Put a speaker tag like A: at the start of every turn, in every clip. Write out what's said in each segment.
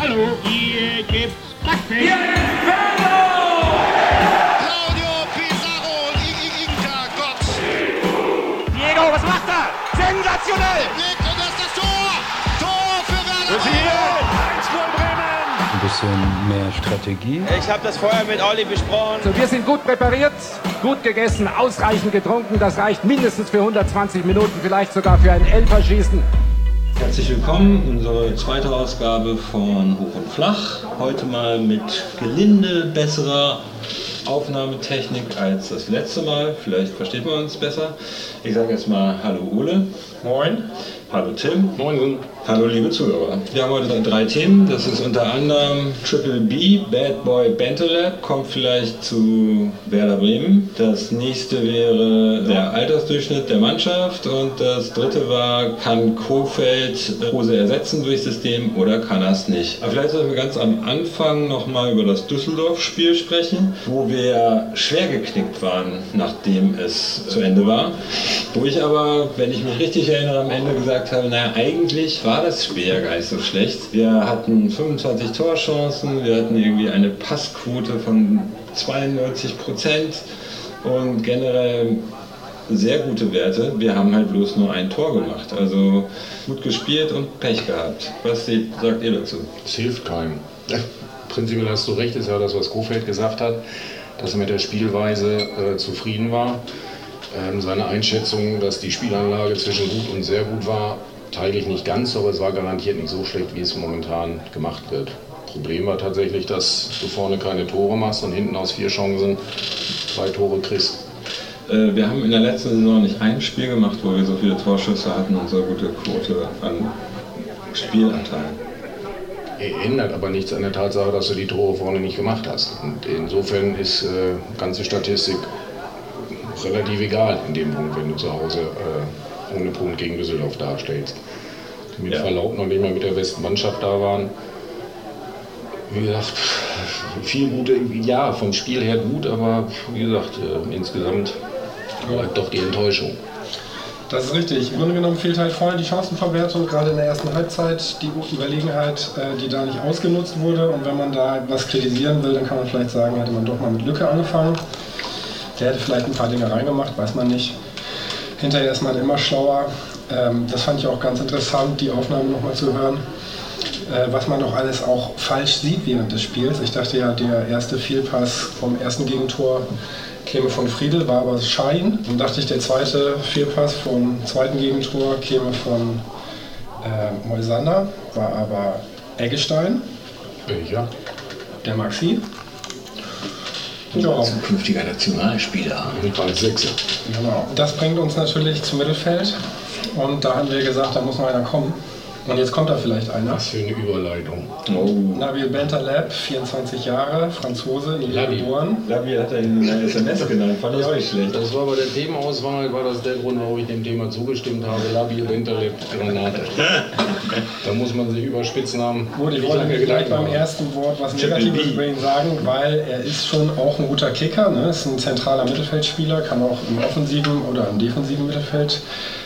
A: Hallo, hier gibt's Backfisch.
B: Claudio Pizarro, Inter, Gott.
A: Diego, was macht er? Sensationell!
B: Legt und das ist das Tor. Tor für Werder.
C: ein bisschen mehr Strategie.
D: Ich habe das vorher mit Olli besprochen.
E: Wir sind gut präpariert, gut gegessen, ausreichend getrunken. Das reicht mindestens für 120 Minuten, vielleicht sogar für ein Elferschießen.
F: Herzlich willkommen, unsere zweite Ausgabe von Hoch und Flach. Heute mal mit gelinde besserer Aufnahmetechnik als das letzte Mal. Vielleicht versteht man uns besser. Ich sage jetzt mal Hallo Ole. Moin. Hallo Tim. Moin. Hallo liebe Zuhörer. Wir haben heute drei Themen. Das ist unter anderem Triple B, Bad Boy Bentelab, kommt vielleicht zu Werder Bremen. Das nächste wäre der Altersdurchschnitt der Mannschaft. Und das dritte war, kann Kofeld Rose ersetzen durch System oder kann er es nicht? Aber vielleicht sollten wir ganz am Anfang nochmal über das Düsseldorf-Spiel sprechen, wo wir schwer geknickt waren, nachdem es zu Ende war. Wo ich aber, wenn ich mich richtig erinnere, am Ende gesagt habe, naja, eigentlich war das Spiel ja gar nicht so schlecht. Wir hatten 25 Torchancen, wir hatten irgendwie eine Passquote von 92 Prozent und generell sehr gute Werte. Wir haben halt bloß nur ein Tor gemacht. Also gut gespielt und Pech gehabt. Was sagt ihr dazu?
G: Es hilft keinem. Prinzipiell hast du recht, ist ja das, was Kofeld gesagt hat, dass er mit der Spielweise äh, zufrieden war. Ähm, seine Einschätzung, dass die Spielanlage zwischen gut und sehr gut war, teile ich nicht ganz, aber es war garantiert nicht so schlecht, wie es momentan gemacht wird. Problem war tatsächlich, dass du vorne keine Tore machst und hinten aus vier Chancen zwei Tore kriegst.
F: Äh, Wir haben in der letzten Saison nicht ein Spiel gemacht, wo wir so viele Torschüsse hatten und so gute Quote an Spielanteil.
G: Ändert aber nichts an der Tatsache, dass du die Tore vorne nicht gemacht hast. Und insofern ist äh, ganze Statistik relativ egal in dem Punkt, wenn du zu Hause äh, ohne Punkt gegen Düsseldorf darstellst. Die mit
F: Ja.
G: Verlaub noch nicht mal mit der besten Mannschaft da waren. Wie gesagt, viel gute, ja, vom Spiel her gut, aber wie gesagt, äh, insgesamt bleibt doch die Enttäuschung.
H: Das ist richtig. Im Grunde genommen fehlt halt vorne die Chancenverwertung, gerade in der ersten Halbzeit, die Überlegenheit, äh, die da nicht ausgenutzt wurde. Und wenn man da was kritisieren will, dann kann man vielleicht sagen, hätte man doch mal mit Lücke angefangen. Der hätte vielleicht ein paar Dinge reingemacht, weiß man nicht. Hinterher ist man immer schlauer. Ähm, Das fand ich auch ganz interessant, die Aufnahmen nochmal zu hören, äh, was man doch alles auch falsch sieht während des Spiels. Ich dachte ja, der erste Fehlpass vom ersten Gegentor käme von Friedel, war aber Schein. Dann dachte ich, der zweite Fehlpass vom zweiten Gegentor käme von äh, Moisander, war aber Eggestein,
G: Welcher?
H: der Maxi. Ja,
F: Zukünftiger Nationalspieler.
G: Mit als Sechser.
H: genau. Das bringt uns natürlich zum Mittelfeld. Und da haben wir gesagt, da muss noch einer kommen. Und jetzt kommt da vielleicht einer.
G: Was für eine Überleitung.
F: Oh.
H: Nabil Bentaleb, 24 Jahre, Franzose, in Lille geboren.
F: Labi hat er in der SMS genannt, fand ich auch nicht schlecht.
G: Das war bei der Themenauswahl, war das der Grund, warum ich dem Thema zugestimmt habe. Labi Winterleb Granate. da muss man sich über Spitznamen
H: Gut, ich
G: nicht
H: wollte gleich beim
G: machen.
H: ersten Wort was Negatives über ihn sagen, weil er ist schon auch ein guter Kicker, ne? ist ein zentraler Mittelfeldspieler, kann auch im offensiven oder im defensiven Mittelfeld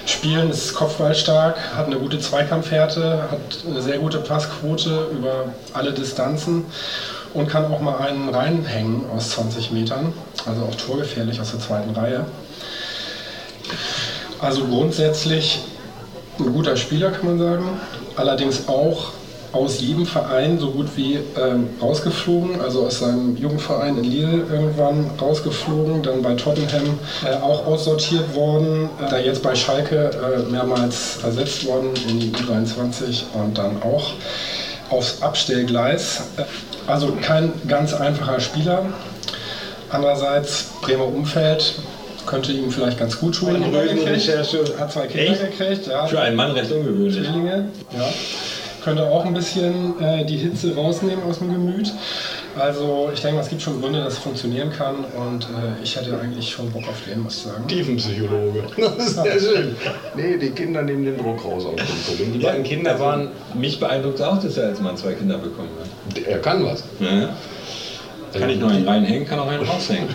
H: spielen, ist kopfballstark, hat eine gute Zweikampfhärte, hat eine sehr gute Passquote über alle Distanzen und kann auch mal einen reinhängen aus 20 Metern, also auch torgefährlich aus der zweiten Reihe. Also grundsätzlich ein guter Spieler, kann man sagen. Allerdings auch aus jedem Verein so gut wie ähm, rausgeflogen, also aus seinem Jugendverein in Lille irgendwann rausgeflogen, dann bei Tottenham äh, auch aussortiert worden, äh, da jetzt bei Schalke äh, mehrmals ersetzt worden in die U23 und dann auch aufs Abstellgleis. Äh, Also kein ganz einfacher Spieler. Andererseits Bremer Umfeld könnte ihm vielleicht ganz gut tun. Hat zwei Kinder
F: Echt?
H: gekriegt, ja.
F: Für einen Mann recht ungewöhnlich.
H: Zwillinge, ja. Könnte auch ein bisschen äh, die Hitze rausnehmen aus dem Gemüt. Also ich denke mal, es gibt schon Gründe, dass es funktionieren kann und äh, ich hätte eigentlich schon Bock auf den, muss ich sagen.
G: Tiefenpsychologe. Das ist sehr schön. Nee, die Kinder nehmen den Druck raus aus dem Problem. Die beiden Kinder waren,
F: Mich beeindruckt auch, dass er als Mann zwei Kinder bekommen hat.
G: er kann was.
F: Ja. Kann ich noch einen reinhängen, kann auch einen raushängen.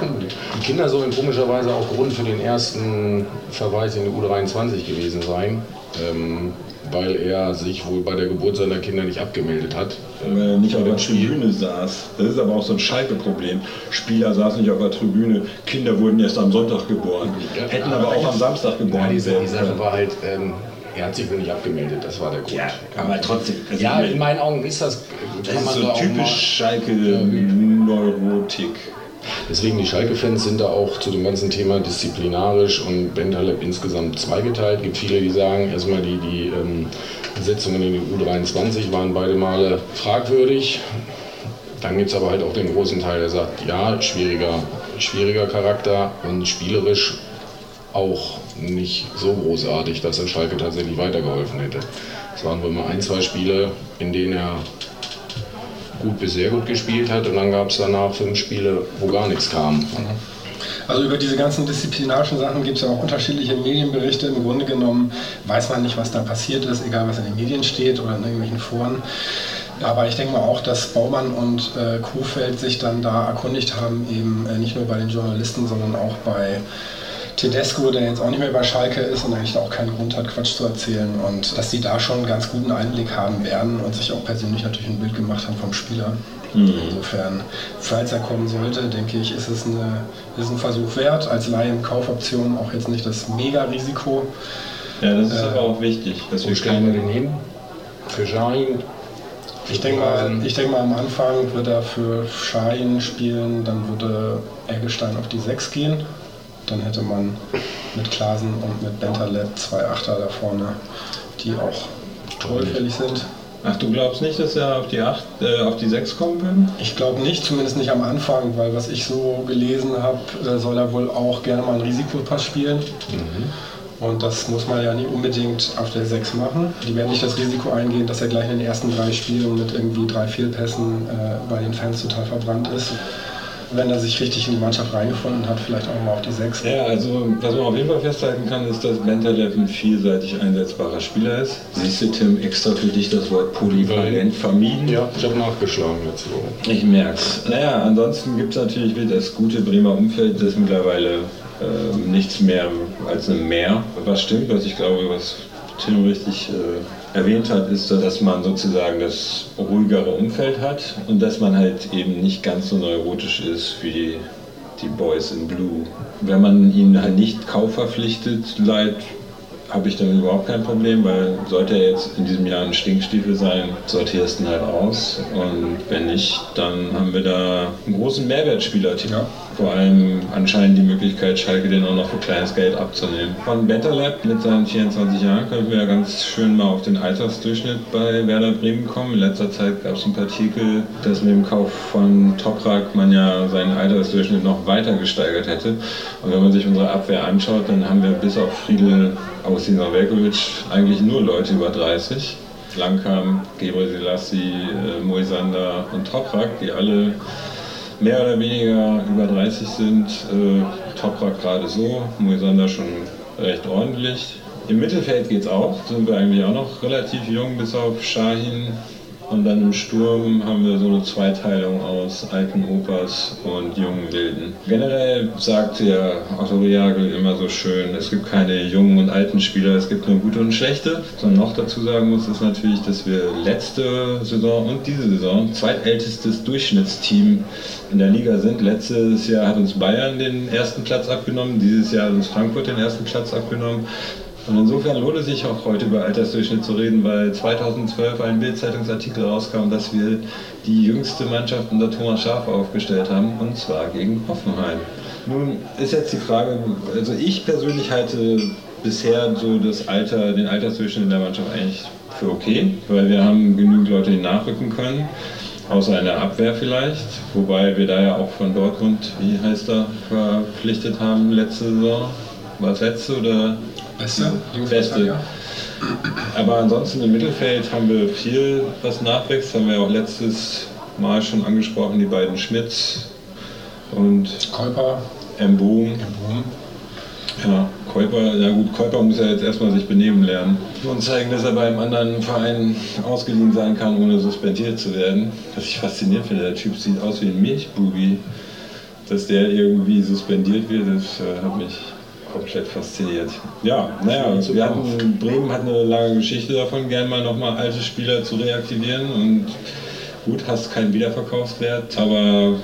G: Die Kinder sollen komischerweise auch Grund für den ersten Verweis in die U23 gewesen sein. Ähm, weil er sich wohl bei der Geburt seiner Kinder nicht abgemeldet hat.
F: Weil er nicht auf der Tribüne saß. Das ist aber auch so ein Schalke-Problem. Spieler saßen nicht auf der Tribüne, Kinder wurden erst am Sonntag geboren, hätten aber auch am Samstag geboren
G: Ja, die, die Sache war halt, ähm, er hat sich wohl nicht abgemeldet, das war der Grund.
F: Ja, aber trotzdem. also
G: Ja, in meinen Augen ist das,
F: das ist so typisch Schalke-Neurotik.
G: Deswegen die Schalke-Fans sind da auch zu dem ganzen Thema disziplinarisch und Bentaleb insgesamt zweigeteilt. Es gibt viele, die sagen, erstmal die, die ähm, Besetzungen in den U23 waren beide Male fragwürdig. Dann gibt es aber halt auch den großen Teil, der sagt, ja, schwieriger, schwieriger Charakter und spielerisch auch nicht so großartig, dass er Schalke tatsächlich weitergeholfen hätte. Es waren wohl mal ein, zwei Spiele, in denen er gut bis sehr gut gespielt hat und dann gab es danach fünf Spiele, wo gar nichts kam.
H: Also über diese ganzen disziplinarischen Sachen gibt es ja auch unterschiedliche Medienberichte. Im Grunde genommen weiß man nicht, was da passiert ist, egal was in den Medien steht oder in irgendwelchen Foren. Aber ich denke mal auch, dass Baumann und äh, Kuhfeld sich dann da erkundigt haben, eben äh, nicht nur bei den Journalisten, sondern auch bei Tedesco, der jetzt auch nicht mehr bei Schalke ist und eigentlich auch keinen Grund hat, Quatsch zu erzählen. Und dass die da schon einen ganz guten Einblick haben werden und sich auch persönlich natürlich ein Bild gemacht haben vom Spieler. Insofern, falls er kommen sollte, denke ich, ist es eine, ist ein Versuch wert. Als Laie im Kaufoption auch jetzt nicht das Mega-Risiko.
F: Ja, das ist
H: Äh,
F: aber auch wichtig, dass wir
G: stellen wir den hin? Für Schein?
H: Ich denke mal, ich denke mal, am Anfang wird er für Schein spielen, dann würde Eggestein auf die 6 gehen. Dann hätte man mit Klasen und mit Bentaleb zwei Achter da vorne, die auch torgefällig sind.
F: Ach, du glaubst nicht, dass er auf die 8, äh, auf die 6 kommen will?
H: Ich glaube nicht, zumindest nicht am Anfang, weil was ich so gelesen habe, äh, soll er wohl auch gerne mal einen Risikopass spielen. Und das muss man ja nicht unbedingt auf der 6 machen. Die werden nicht das Risiko eingehen, dass er gleich in den ersten drei Spielen mit irgendwie drei Fehlpässen äh, bei den Fans total verbrannt ist. Wenn er sich richtig in die Mannschaft reingefunden hat, vielleicht auch mal auf die 6.
F: Ja, also was man auf jeden Fall festhalten kann, ist, dass Bentaleb ein vielseitig einsetzbarer Spieler ist. Siehst du, Tim, extra für dich das Wort polyvalent vermieden?
G: Ja, ich habe nachgeschlagen letzte Woche.
F: Ich merk's. Naja, ansonsten gibt es natürlich wieder das gute Bremer Umfeld, das mittlerweile ähm, nichts mehr als ein Meer. Was stimmt, was ich glaube, was Tim richtig äh, erwähnt hat, ist, dass man sozusagen das ruhigere Umfeld hat und dass man halt eben nicht ganz so neurotisch ist wie die Boys in Blue. Wenn man ihn halt nicht kaufverpflichtet, leid, habe ich damit überhaupt kein Problem, weil sollte er jetzt in diesem Jahr ein Stinkstiefel sein, sortierst ihn halt aus. Und wenn nicht, dann haben wir da einen großen Mehrwertspieler.
H: Ja.
F: Vor allem anscheinend die Möglichkeit, Schalke den auch noch für kleines Geld abzunehmen. Von Bentaleb mit seinen 24 Jahren können wir ja ganz schön mal auf den Altersdurchschnitt bei Werder Bremen kommen. In letzter Zeit gab es ein paar Artikel, dass mit dem Kauf von Toprak man ja seinen Altersdurchschnitt noch weiter gesteigert hätte. Und wenn man sich unsere Abwehr anschaut, dann haben wir bis auf Friedel Augustin Velkovic eigentlich nur Leute über 30. Langkamp, Gebre Selassie, äh, Moisander und Toprak, die alle mehr oder weniger über 30 sind. Äh, Toprak gerade so, Moisander schon recht ordentlich. Im Mittelfeld geht's auch, sind wir eigentlich auch noch relativ jung, bis auf Shahin. Und dann im Sturm haben wir so eine Zweiteilung aus alten Opas und jungen Wilden. Generell sagt der Otto Reagel immer so schön, es gibt keine jungen und alten Spieler, es gibt nur gute und schlechte. Was man noch dazu sagen muss, ist natürlich, dass wir letzte Saison und diese Saison zweitältestes Durchschnittsteam in der Liga sind. Letztes Jahr hat uns Bayern den ersten Platz abgenommen, dieses Jahr hat uns Frankfurt den ersten Platz abgenommen. Und insofern lohnt es sich auch heute über Altersdurchschnitt zu reden, weil 2012 ein Bild-Zeitungsartikel rauskam, dass wir die jüngste Mannschaft unter Thomas Schaaf aufgestellt haben, und zwar gegen Hoffenheim. Nun ist jetzt die Frage, also ich persönlich halte bisher so das Alter, den Altersdurchschnitt in der Mannschaft eigentlich für okay, weil wir haben genügend Leute, die nachrücken können. Außer in der Abwehr vielleicht, wobei wir da ja auch von Dortmund, wie heißt er, verpflichtet haben letzte Saison. War es letzte oder
H: Beste?
F: Beste. Aber ansonsten im Mittelfeld haben wir viel, was nachwächst. Haben wir auch letztes Mal schon angesprochen, die beiden Schmitz und
H: Kolper,
F: Mboom.
H: Boom.
F: Ja, Käuper, ja gut, Käuper muss ja jetzt erstmal sich benehmen lernen und zeigen, dass er beim anderen Verein ausgeliehen sein kann, ohne suspendiert zu werden. Was ich faszinierend finde, der Typ sieht aus wie ein Milchbubi. Dass der irgendwie suspendiert wird, das äh, hat mich komplett fasziniert. Ja, naja, wir hatten, Bremen hat eine lange Geschichte davon, gern mal nochmal alte Spieler zu reaktivieren und gut, hast keinen Wiederverkaufswert, aber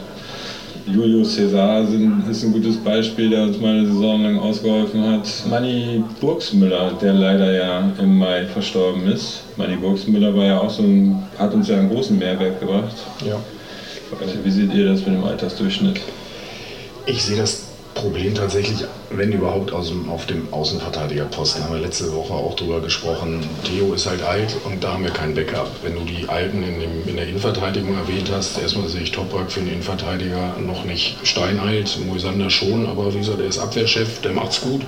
F: Julius Cesar sind, ist ein gutes Beispiel, der uns mal eine Saison lang ausgeholfen hat. Manny Burgsmüller, der leider ja im Mai verstorben ist. Manny Burgsmüller war ja auch so ein, hat uns ja einen großen Mehrwert gebracht.
G: Ja.
F: Wie seht ihr das mit dem Altersdurchschnitt?
G: Ich sehe das Problem tatsächlich, wenn überhaupt aus dem, auf dem Außenverteidigerposten. Haben wir letzte Woche auch drüber gesprochen. Theo ist halt alt und da haben wir kein Backup. Wenn du die Alten in, dem, in der Innenverteidigung erwähnt hast, erstmal sehe ich Toprak für den Innenverteidiger noch nicht steinalt. Moisander schon, aber wie gesagt, der ist Abwehrchef, der macht's gut.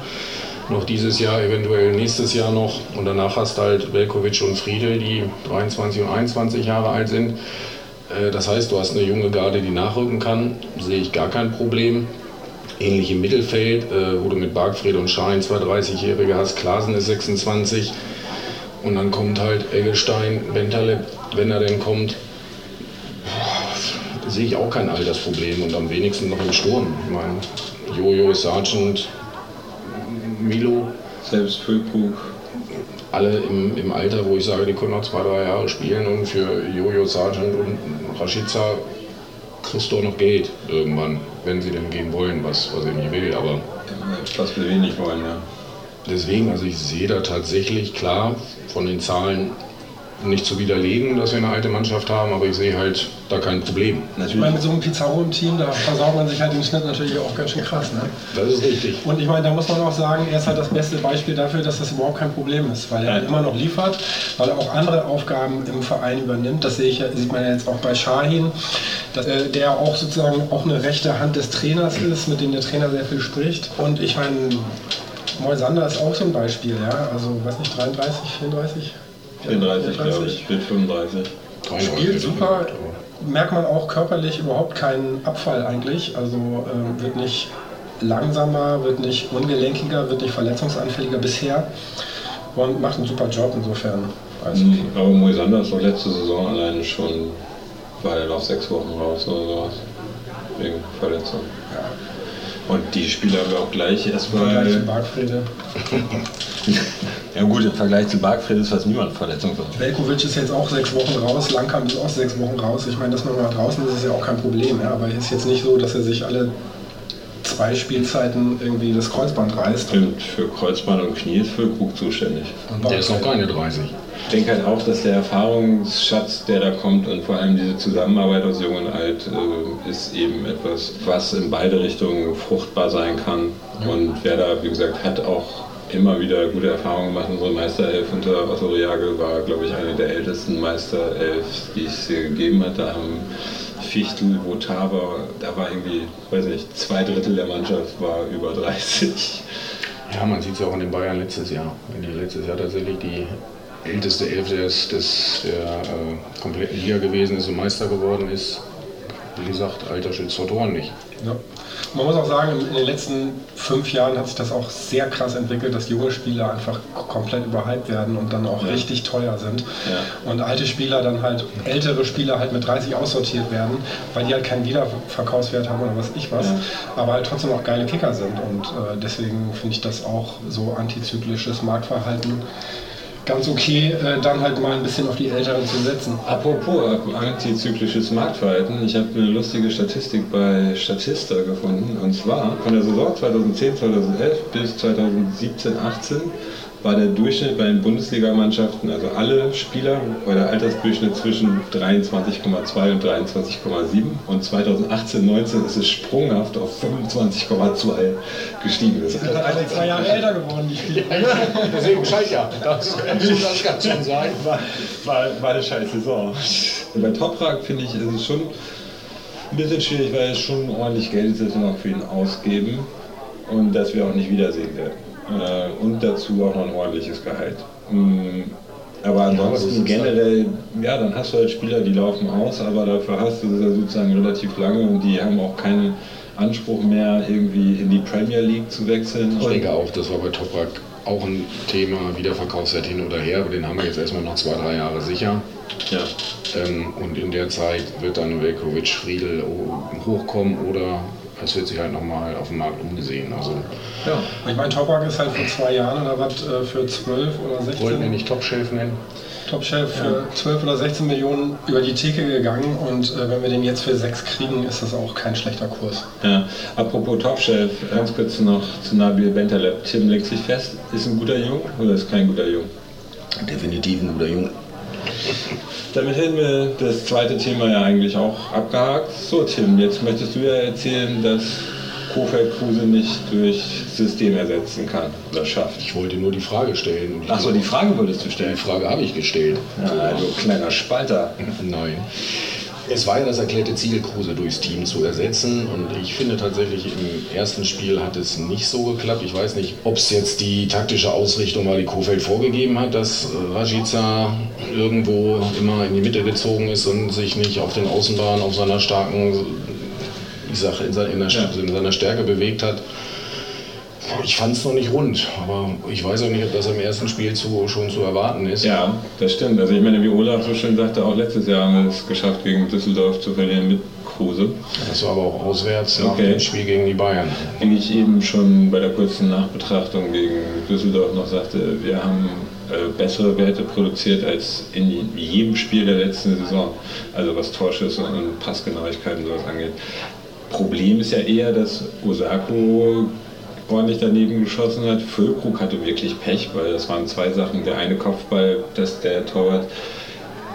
G: Noch dieses Jahr, eventuell nächstes Jahr noch. Und danach hast du halt Velkovic und Friedel, die 23 und 21 Jahre alt sind. Äh, das heißt, du hast eine junge Garde, die nachrücken kann. Sehe ich gar kein Problem ähnlich im Mittelfeld, äh, wo du mit Bargfried und Schein zwei 30-Jährige hast, Klasen ist 26 und dann kommt halt Eggestein, Bentaleb, wenn er denn kommt, boah, sehe ich auch kein Altersproblem und am wenigsten noch im Sturm. Ich meine, Jojo, Sargent, Milo.
F: Selbst Füllkrug.
G: Alle im, im Alter, wo ich sage, die können noch zwei, drei Jahre spielen und für Jojo, Sargent und Rashica kriegst du auch noch Geld irgendwann, wenn sie denn gehen wollen, was, was ich nicht will, aber.
F: Was wir wenig wollen, ja.
G: Deswegen, also ich sehe da tatsächlich klar von den Zahlen nicht zu widerlegen, dass wir eine alte Mannschaft haben, aber ich sehe halt da kein Problem.
H: Natürlich. Ich meine, mit so einem Pizarro im Team, da versaut man sich halt den Schnitt natürlich auch ganz schön krass. Ne?
G: Das ist richtig.
H: Und ich meine, da muss man auch sagen, er ist halt das beste Beispiel dafür, dass das überhaupt kein Problem ist, weil er halt immer noch liefert, weil er auch andere Aufgaben im Verein übernimmt. Das sehe ich, sieht man ja jetzt auch bei Shahin, dass, äh, der auch sozusagen auch eine rechte Hand des Trainers ist, mit dem der Trainer sehr viel spricht. Und ich meine, Moisander ist auch so ein Beispiel, ja, also weiß nicht, 33, 34?
F: 34, 34. glaube ich, wird 35.
H: Spielt super, merkt man auch körperlich überhaupt keinen Abfall eigentlich. Also ähm, wird nicht langsamer, wird nicht ungelenkiger, wird nicht verletzungsanfälliger bisher und macht einen super Job insofern.
F: Also, mhm, aber Moisander ist doch letzte Saison alleine schon, war er noch sechs Wochen raus oder sowas, wegen Verletzung. Ja. Und die Spieler haben wir auch gleich erstmal.
H: Vergleich zu Bargfrede.
F: ja gut, im Vergleich zu Bargfrede ist fast niemand verletzungsfrei.
H: Velkovic ist jetzt auch sechs Wochen raus, Langkamp ist auch sechs Wochen raus. Ich meine, dass man mal draußen ist, ist ja auch kein Problem. Ja? Aber es ist jetzt nicht so, dass er sich alle zwei Spielzeiten irgendwie das Kreuzband reißt.
F: Stimmt, für Kreuzband und Knie ist Füllkrug zuständig.
G: Der ist noch keine 30.
F: Ich denke halt auch, dass der Erfahrungsschatz, der da kommt und vor allem diese Zusammenarbeit aus Jung und Alt, äh, ist eben etwas, was in beide Richtungen fruchtbar sein kann. Und Werder, wie gesagt, hat auch immer wieder gute Erfahrungen gemacht. Unsere Meisterelf unter Otto Reagel war, glaube ich, eine der ältesten Meisterelf, die es hier gegeben hat. Da haben Fichtel, Votava, da war irgendwie, weiß nicht, zwei Drittel der Mannschaft war über 30.
G: Ja, man sieht es auch in den Bayern letztes Jahr. Wenn die letztes Jahr tatsächlich die älteste Elf des, des, der äh, kompletten Liga gewesen ist und Meister geworden ist. Wie gesagt, Alter schützt vor Toren nicht.
H: Ja. Man muss auch sagen, in den letzten fünf Jahren hat sich das auch sehr krass entwickelt, dass junge Spieler einfach komplett überhyped werden und dann auch ja. richtig teuer sind. Ja. Und alte Spieler dann halt, ältere Spieler halt mit 30 aussortiert werden, weil die halt keinen Wiederverkaufswert haben oder was ich was, ja. aber halt trotzdem auch geile Kicker sind. Und äh, deswegen finde ich das auch so antizyklisches Marktverhalten ganz okay, äh, dann halt mal ein bisschen auf die Älteren zu setzen.
F: Apropos antizyklisches Marktverhalten, ich habe eine lustige Statistik bei Statista gefunden. Und zwar von der Saison 2010, 2011 bis 2017, 18 war der Durchschnitt bei den Bundesligamannschaften, also alle Spieler, war der Altersdurchschnitt zwischen 23,2 und 23,7 und 2018, 19 ist es sprunghaft auf 25,2 gestiegen.
H: Das sind alle zwei Jahre älter geworden, die Spieler.
G: Deswegen scheiße ja. Das, das kann schon sein.
F: War, war, war eine scheiß Saison. Bei Toprak finde ich, ist es schon ein bisschen schwierig, weil es schon ordentlich Geld ist, das wir noch für ihn ausgeben und das wir auch nicht wiedersehen werden. Äh, und dazu auch noch ein ordentliches Gehalt. Mm, aber ansonsten ja, generell, ja, dann hast du halt Spieler, die laufen aus, aber dafür hast du das sozusagen relativ lange und die haben auch keinen Anspruch mehr, irgendwie in die Premier League zu wechseln.
G: Ich denke auch, das war bei Toprak auch ein Thema, Wiederverkaufszeit hin oder her, aber den haben wir jetzt erstmal noch zwei, drei Jahre sicher.
F: Ja.
G: Ähm, und in der Zeit wird dann Velkovic, Friedel hochkommen oder es wird sich halt nochmal auf dem Markt umgesehen. Also,
H: ja, ich meine, Toprak ist halt vor zwei Jahren oder was äh, für 12 oder 16.
G: Wollten wir nicht Top-Chef nennen?
H: Top-Chef für 12 oder 16 Millionen über die Theke gegangen und äh, wenn wir den jetzt für 6 kriegen, ist das auch kein schlechter Kurs.
F: Ja, apropos Top-Chef, ganz kurz noch zu Nabil Bentaleb. Tim legt sich fest, ist ein guter Junge oder ist kein guter Junge?
G: Definitiv ein guter Junge.
F: Damit hätten wir das zweite Thema ja eigentlich auch abgehakt. So Tim, jetzt möchtest du ja erzählen, dass Kofeld Kruse nicht durch System ersetzen kann oder schafft.
G: Ich wollte nur die Frage stellen.
F: Achso, die Frage wolltest du stellen.
G: Die Frage habe ich gestellt.
F: Ja, also kleiner Spalter.
G: Nein. Es war ja das erklärte Ziel, Kruse durchs Team zu ersetzen. Und ich finde tatsächlich, im ersten Spiel hat es nicht so geklappt. Ich weiß nicht, ob es jetzt die taktische Ausrichtung war, die Kofeld vorgegeben hat, dass Rajica irgendwo immer in die Mitte gezogen ist und sich nicht auf den Außenbahnen auf seiner starken, ich sag, in seiner, in seiner Stärke bewegt hat. Ich fand es noch nicht rund, aber ich weiß auch nicht, ob das im ersten Spiel zu, schon zu erwarten ist.
F: Ja, das stimmt. Also ich meine, wie Olaf so schön sagte, auch letztes Jahr haben wir es geschafft, gegen Düsseldorf zu verlieren mit Kruse.
G: Das war aber auch auswärts nach dem Spiel gegen die Bayern.
F: Wie ich eben schon bei der kurzen Nachbetrachtung gegen Düsseldorf noch sagte, wir haben äh, bessere Werte produziert als in jedem Spiel der letzten Saison. Also was Torschüsse und Passgenauigkeiten sowas angeht. Problem ist ja eher, dass Osako ordentlich daneben geschossen hat. Füllkrug hatte wirklich Pech, weil das waren zwei Sachen. Der eine Kopfball, dass der Torwart,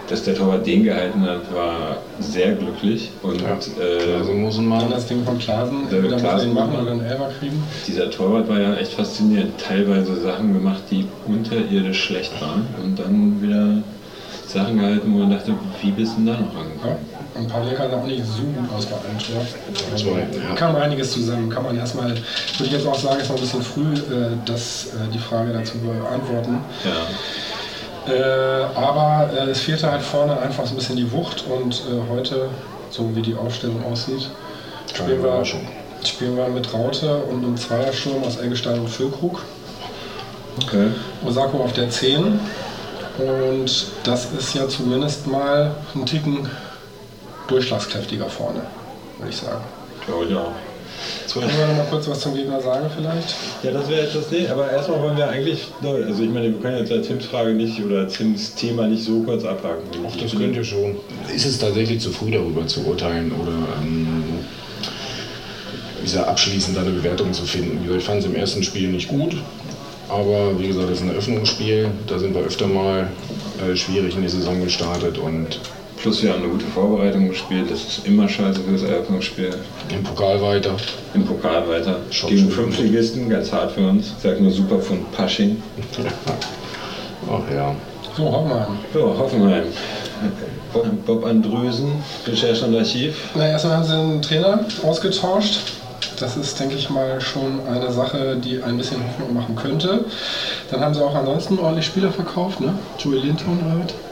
F: dass der Torwart den gehalten hat, war sehr glücklich. Und
G: ja, äh, also muss man
H: dann das Ding von Klasen,
F: der
H: da
F: Klasen
H: den machen oder einen Elfer kriegen.
F: Dieser Torwart war ja echt faszinierend. Teilweise Sachen gemacht, die unterirdisch schlecht waren und dann wieder Sachen gehalten, wo man dachte, wie bist du denn da noch rangekommen?
H: Ja. Und Pavlik hat auch nicht so gut aus bei einem Tor.
G: Also, ja.
H: Kam einiges zusammen. Kann man erstmal, würde ich jetzt auch sagen, ist noch ein bisschen früh, äh, das, äh, die Frage dazu beantworten.
F: Ja.
H: Äh, aber äh, es fehlte halt vorne einfach so ein bisschen die Wucht und äh, heute, so wie die Aufstellung aussieht, spielen wir, spielen wir mit Raute und einem Zweiersturm aus Eggestein und Füllkrug.
F: Okay.
H: Osako auf der 10. Und das ist ja zumindest mal ein Ticken durchschlagskräftiger vorne, würde ich sagen.
F: Glaube ich auch.
H: Wollen wir noch mal kurz was zum Gegner sagen vielleicht?
F: Ja, das wäre jetzt das Ding. Aber erstmal wollen wir eigentlich, also ich meine, wir können jetzt als Tims Frage nicht oder Tims Thema nicht so kurz abhaken.
G: Ach, das könnt ihr schon. Ist es tatsächlich zu früh darüber zu urteilen oder ähm, abschließend eine Bewertung zu finden? Wie gesagt, ich fand es im ersten Spiel nicht gut. Aber wie gesagt, das ist ein Eröffnungsspiel. Da sind wir öfter mal äh, schwierig in die Saison gestartet und
F: Plus wir haben eine gute Vorbereitung gespielt. Das ist immer scheiße für das Eröffnungsspiel.
G: Im Pokal weiter.
F: Im Pokal weiter.
G: Schon
F: Gegen
G: schon
F: Fünftligisten, ganz hart für uns. Ich sag nur super von Pasching.
G: Ach ja.
H: So, Hoffenheim.
F: So, Hoffenheim. Bob, Bob Andrösen, Recherche und Archiv.
H: Na, erstmal haben sie einen Trainer ausgetauscht. Das ist, denke ich mal, schon eine Sache, die ein bisschen Hoffnung machen könnte. Dann haben sie auch ansonsten ordentlich Spieler verkauft, ne? Joey Linton oder was?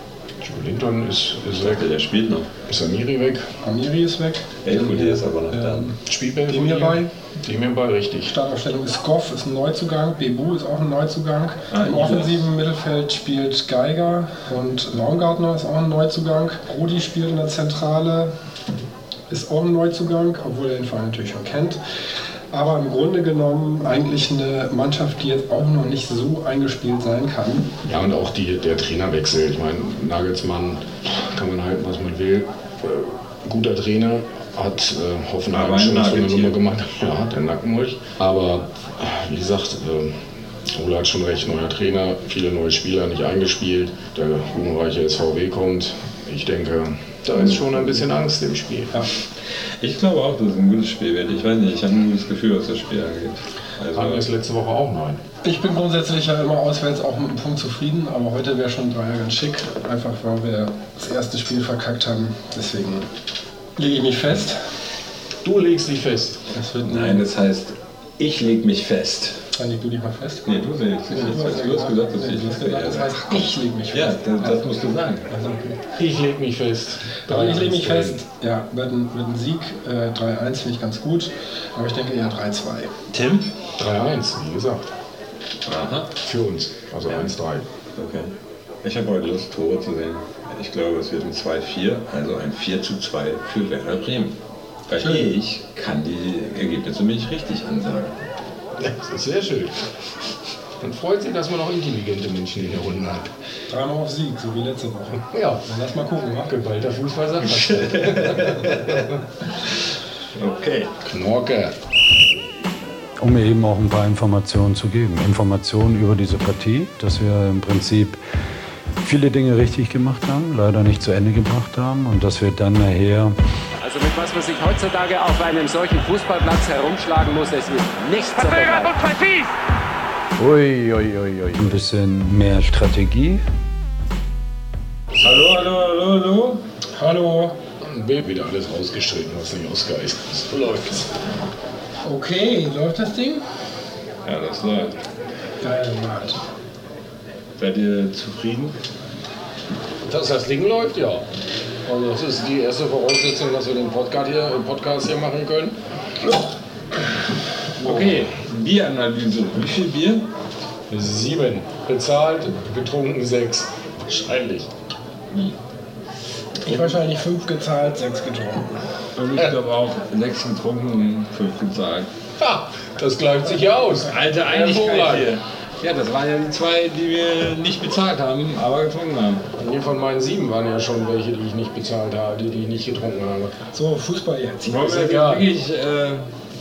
G: Joe Linton ist, ist weg.
F: Der spielt noch.
G: Ist Amiri weg?
H: Amiri ist weg.
F: Elfudi ist aber noch da.
H: Ähm,
G: Spielt bei
H: Demirbay.
G: Demirbay, richtig.
H: Startaufstellung ist Goff, ist ein Neuzugang. Bebu ist auch ein Neuzugang.
F: Ah,
H: Im offensiven Mittelfeld spielt Geiger und Baumgartner ist auch ein Neuzugang. Rudi spielt in der Zentrale, ist auch ein Neuzugang, obwohl er den Verein natürlich schon kennt. Aber im Grunde genommen eigentlich eine Mannschaft, die jetzt auch noch nicht so eingespielt sein kann.
G: Ja, und auch die, der Trainerwechsel. Ich meine, Nagelsmann kann man halten, was man will. Äh, guter Trainer, hat äh, Hoffenheim schon so eine. Nummer gemacht. Ja, der Nackenmulch. Aber äh, wie gesagt, äh, Ole hat schon recht, neuer Trainer, viele neue Spieler nicht eingespielt. Der ruhmreiche SVW kommt. Ich denke, da ist schon ein bisschen Angst im Spiel.
H: Ja.
F: Ich glaube auch, dass es ein gutes Spiel wird. Ich weiß nicht, ich habe ein gutes Gefühl, was das Spiel angeht.
G: Hatten wir es
F: Also,
G: letzte Woche auch neun.
H: Ich bin grundsätzlich ja immer auswärts auch mit einem Punkt zufrieden, aber heute wäre schon ein Dreier ganz schick, einfach weil wir das erste Spiel verkackt haben. Deswegen lege ich mich fest.
G: Du legst dich fest.
H: Es wird
F: nein, das heißt, ich leg mich fest.
H: Dann leg du dich mal fest.
F: Nee, du legst dich fest. Du hast gesagt, dass ich
H: hast gesagt, das heißt, ich lege mich
F: Ja,
H: fest.
F: das, das musst du sagen.
H: Also.
G: Ich leg mich fest.
H: Aber ich lege mich fest. Ja, wird ein, wird ein Sieg. Äh, 3-1 finde ich ganz gut. Aber ich denke eher 3-2.
F: Tim?
G: 3-1, wie gesagt.
F: Aha.
G: Für uns. Also 1-3.
F: Okay. Ich habe heute Lust, Tore zu sehen. Ich glaube, es wird ein 2-4, also ein 4 zu 2 für Werder Bremen. Weil ich kann die Ergebnisse nicht richtig ansagen.
G: Das ist sehr schön. Man freut sich, dass man auch intelligente Menschen in der Runde hat.
H: Dreimal auf Sieg, so wie letzte Woche.
G: Ja,
H: Dann lass mal gucken,
G: geballter Fußball sagt.
F: Okay.
G: Knorke.
C: Um mir eben auch ein paar Informationen zu geben. Informationen über diese Partie, dass wir im Prinzip viele Dinge richtig gemacht haben, leider nicht zu Ende gebracht haben und dass wir dann nachher
E: Also mit was man sich heutzutage auf einem solchen Fußballplatz herumschlagen muss, es ist nichts zu vergleichen.
C: ui, ui, ui, ui, ein bisschen mehr Strategie.
F: Hallo, hallo, hallo, hallo.
H: Hallo.
G: Wird wieder alles rausgestritten, was nicht ausgeist. So läuft's.
H: Okay, läuft das Ding?
F: Ja, das läuft.
H: Geil, Mann.
F: Seid ihr zufrieden?
G: Dass das Ding läuft, ja. Also das ist die erste Voraussetzung, dass wir den Podcast hier, den Podcast hier machen können.
F: Okay, Bieranalyse. Wie viel Bier?
G: Sieben. Bezahlt, getrunken sechs. Wahrscheinlich.
H: Ich wahrscheinlich fünf gezahlt, sechs getrunken.
F: Und ich glaube auch sechs getrunken, fünf gezahlt.
G: Ha, das gleicht sich ja aus.
F: Alte Einigkeit hier. Ja, das waren ja die zwei, die wir nicht bezahlt haben, aber getrunken haben.
G: Nee, von meinen sieben waren ja schon welche, die ich nicht bezahlt habe, die, die ich nicht getrunken habe.
H: So, Fußball jetzt.
F: Wollen wir das wirklich äh,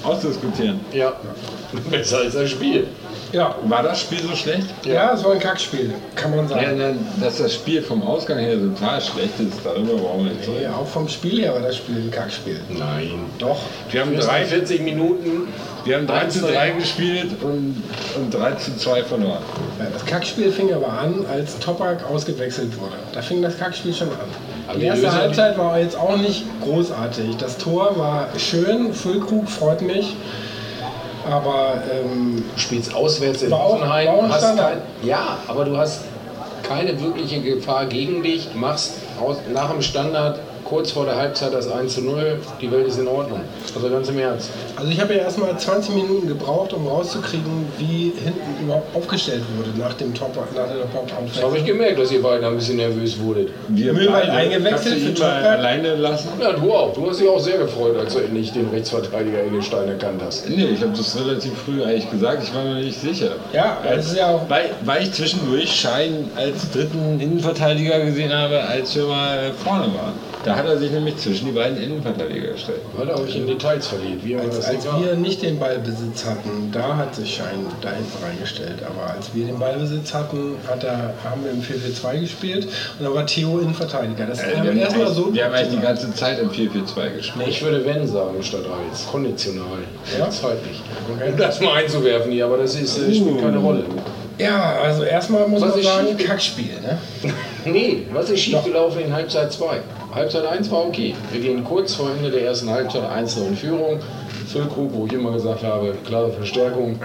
F: ausdiskutieren?
G: Ja, besser als das Spiel.
H: Ja.
F: War das Spiel so schlecht?
H: ja, es war ein Kackspiel, kann man
F: Ja,
H: sagen.
F: nein, dass das Spiel vom Ausgang her total schlecht ist, darüber brauchen wir nicht
H: Nee,
F: reden.
H: auch vom Spiel her war das Spiel ein Kackspiel.
G: Nein.
H: Doch.
F: Wir haben, drei,
G: 40 Minuten.
F: wir haben 3 zu 3 gespielt und, und 3 zu 2 verloren.
H: Ja, das Kackspiel fing aber an, als Topak ausgewechselt wurde. Da fing das Kackspiel schon an.
G: Aber
H: Die erste Halbzeit war jetzt auch nicht großartig. Das Tor war schön, Füllkrug freut mich. Aber ähm,
G: Du spielst auswärts in Hoffenheim. hast kein, ja, aber du hast keine wirkliche Gefahr gegen dich. Machst aus, nach dem Standard kurz vor der Halbzeit das 1 zu 0. Die Welt ist in Ordnung. Also ganz im Ernst.
H: also ich habe ja erstmal 20 Minuten gebraucht, um rauszukriegen, wie hinten überhaupt aufgestellt wurde nach dem Top nach der
G: Das habe ich gemerkt, dass ihr beiden ein bisschen nervös wurdet.
F: Wir beide-
H: eingewechselt für
F: mal
H: Toprak?
F: alleine lassen?
G: Ja, du auch. Du hast dich auch sehr gefreut, als du endlich den Rechtsverteidiger Egelstein erkannt hast.
F: Nee, ich habe das relativ früh eigentlich gesagt, ich war mir nicht sicher.
H: Ja, das ist ja auch.
F: Weil, weil ich zwischendurch Schein als dritten Innenverteidiger gesehen habe, als wir mal vorne waren. Da hat er sich nämlich zwischen die beiden Innenverteidiger gestellt.
G: Weil er euch in Details verliert. Wie
H: Als, als wir nicht den Ballbesitz hatten, da hat sich Schein da hinten reingestellt. Aber als wir den Ballbesitz hatten, hat er, haben wir im 4-4-2 gespielt und da war Theo Innenverteidiger. Das
F: Äh,
H: haben
F: wir,
H: erstmal
F: haben
H: so.
F: eigentlich- wir haben eigentlich die ganze Zeit im 4-4-2 gespielt.
G: Ich würde wenn sagen statt als. Konditional.
H: Ja?
G: Zeitlich. Um das mal einzuwerfen hier, aber das ist, äh, spielt keine Rolle.
H: ja, also erstmal muss
G: Was
H: man sagen, Kackspiel. Ne?
G: Nee, was ist schiefgelaufen in Halbzeit 2? Halbzeit 1 war okay. Wir gehen kurz vor Ende der ersten Halbzeit 1 in Führung. Füllkrug, wo ich immer gesagt habe, klare Verstärkung.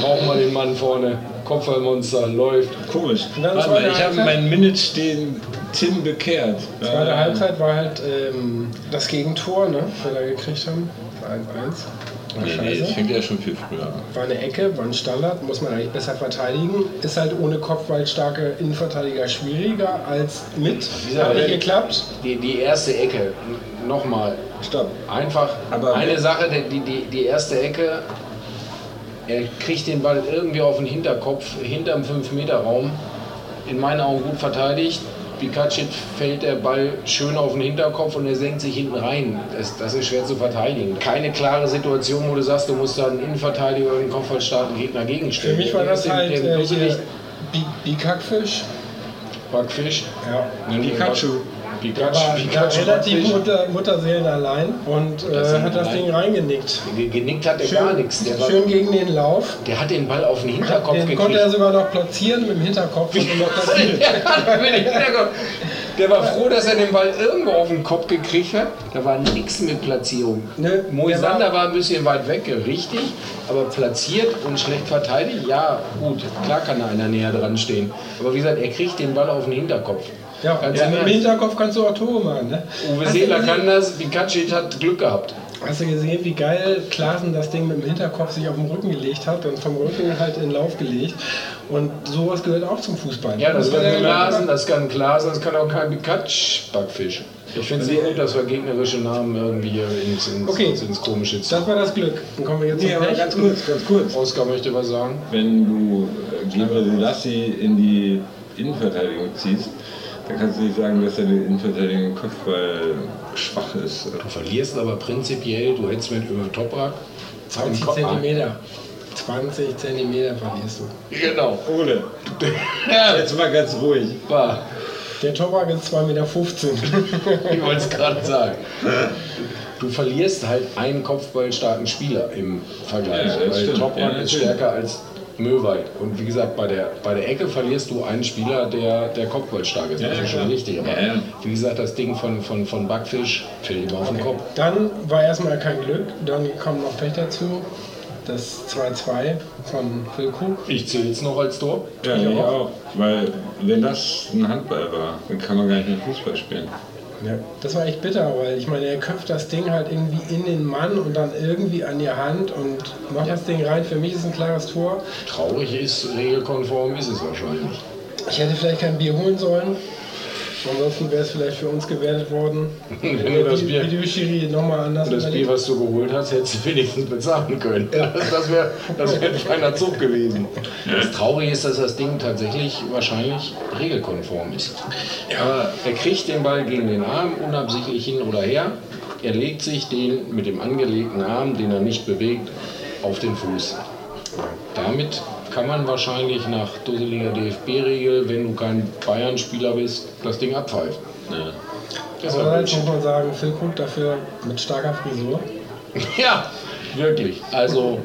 G: Brauchen wir den Mann vorne. Kopfballmonster läuft.
F: Komisch. Warte mal, ich habe
H: Halbzeit?
F: mein Minute stehen Tim bekehrt.
H: Zweite
F: Äh,
H: Halbzeit war halt ähm, das Gegentor, ne, das wir da gekriegt haben. 1-1. War
F: Nee, nee, das
H: scheiße.
F: fängt ja schon viel früher an.
H: War eine Ecke, war ein Standard, muss man eigentlich besser verteidigen. Ist halt ohne kopfballstarke Innenverteidiger schwieriger als mit.
G: Dieser
H: Hat nicht geklappt.
G: Die, die erste Ecke, nochmal.
F: Stopp.
G: Einfach
F: Aber
G: eine Sache, die, die, die erste Ecke, er kriegt den Ball irgendwie auf den Hinterkopf, hinterm 5-Meter-Raum. In meinen Augen gut verteidigt. Pikacic fällt der Ball schön auf den Hinterkopf und er senkt sich hinten rein. Das, das ist schwer zu verteidigen. Keine klare Situation, wo du sagst, du musst da einen Innenverteidiger oder einen kopfballstarken Gegner
H: Für
G: gegenstellen.
H: mich war
G: Der
H: das halt
G: der
H: äh,
G: nicht
H: Bi- Bikackfisch.
G: Backfisch.
H: Ja.
F: Pikachu.
H: Der
G: Pikachu,
H: war, war
G: Pikachu
H: relativ. Mutter, Mutterseelen allein und äh, hat das
G: allein.
H: Ding reingenickt.
G: Ge- Genickt hat er gar nichts. Der, war,
H: schön gegen den Lauf.
G: der hat den Ball auf den Hinterkopf
H: Den
G: gekriegt.
H: konnte er sogar noch platzieren mit dem Hinterkopf. Und noch platziert.
G: Der war froh, dass er den Ball irgendwo auf den Kopf gekriegt hat. Da war nichts mit Platzierung.
H: Ne,
G: Moisander
H: der war-
G: war ein bisschen weit weg, richtig, aber platziert und schlecht verteidigt, ja, gut, klar kann da einer näher dran stehen. Aber wie gesagt, er kriegt den Ball auf den Hinterkopf.
H: Ja,
G: Ganz
H: ja,
G: im
H: mit dem
G: Ernst.
H: Hinterkopf kannst du auch Tore machen. Ne?
G: Uwe
H: Hast
G: Seeler kann das, Pikacic hat Glück gehabt.
H: Hast du gesehen, wie geil Klaasen das Ding mit dem Hinterkopf sich auf den Rücken gelegt hat und vom Rücken halt in den Lauf gelegt? Und sowas gehört auch zum Fußball.
G: Ja, das kann
H: Fußball-
G: Glasen, das kann Glasen, das kann auch kein Pikatsch-Backfisch. Ich finde es nicht gut, dass wir gegnerische Namen irgendwie hier ins, ins,
H: Okay.
G: ins, ins Komische ziehen.
H: Das war das Glück. Dann kommen wir jetzt
F: Nee,
H: zum
F: aber ganz kurz, ganz kurz.
G: Oskar möchte was sagen.
F: Wenn du äh, Gebre Selassie in die Innenverteidigung ziehst, dann kannst du nicht sagen, dass deine Innenverteidigung Kopfball schwach ist.
G: Du verlierst aber prinzipiell, du hättest mit über Toprak
H: 20 Zentimeter. 20 Zentimeter verlierst du.
G: Genau.
F: Ole,
G: Ja,
F: jetzt mal ganz ruhig.
G: war.
H: Der Toprak ist 2,15 Meter.
G: Ich wollte es gerade sagen. Du verlierst halt einen kopfballstarken Spieler im Vergleich.
F: Ja,
G: weil
F: Ja,
G: ist stärker als Möwald. Und wie gesagt, bei der, bei der Ecke verlierst du einen Spieler, der, der kopfballstark ist.
F: Ja,
G: das
F: ja,
G: ist schon
F: klar.
G: richtig. Aber
F: Ja, ja.
G: wie gesagt, das Ding von, von, von Backfisch fällt ihm auf den Kopf.
H: Dann war erstmal kein Glück. Dann kommt noch Pech dazu. Das 2-2 von Phil Krug.
G: Ich zähle es noch als Tor.
F: Ja,
H: Ich auch.
F: Weil, wenn das ein Handball war, dann kann man gar nicht mehr Fußball spielen.
H: Ja. Das war echt bitter, weil ich meine, er köpft das Ding halt irgendwie in den Mann und dann irgendwie an die Hand und macht das Ding rein. Für mich ist es ein klares Tor.
G: Traurig ist, regelkonform ist es wahrscheinlich.
H: Ich hätte vielleicht kein Bier holen sollen. Ansonsten wäre es vielleicht für uns gewertet worden.
G: Wenn du das
H: Die
G: Bier,
H: Videoschiri nochmal anders
G: das Bier, was du geholt hast, hättest du wenigstens bezahlen können. Das wäre das wär ein feiner Zug gewesen. Das Traurige ist, dass das Ding tatsächlich wahrscheinlich regelkonform ist. Aber er kriegt den Ball gegen den Arm, unabsichtlich hin oder her. Er legt sich den mit dem angelegten Arm, den er nicht bewegt, auf den Fuß. Damit kann man wahrscheinlich nach dusseliger DFB-Regel, wenn du kein Bayern-Spieler bist, das Ding abpfeifen.
F: Ja.
G: Das war
H: Andererseits muss man sagen, Phil Krug dafür mit starker Frisur.
G: Ja, wirklich. Also,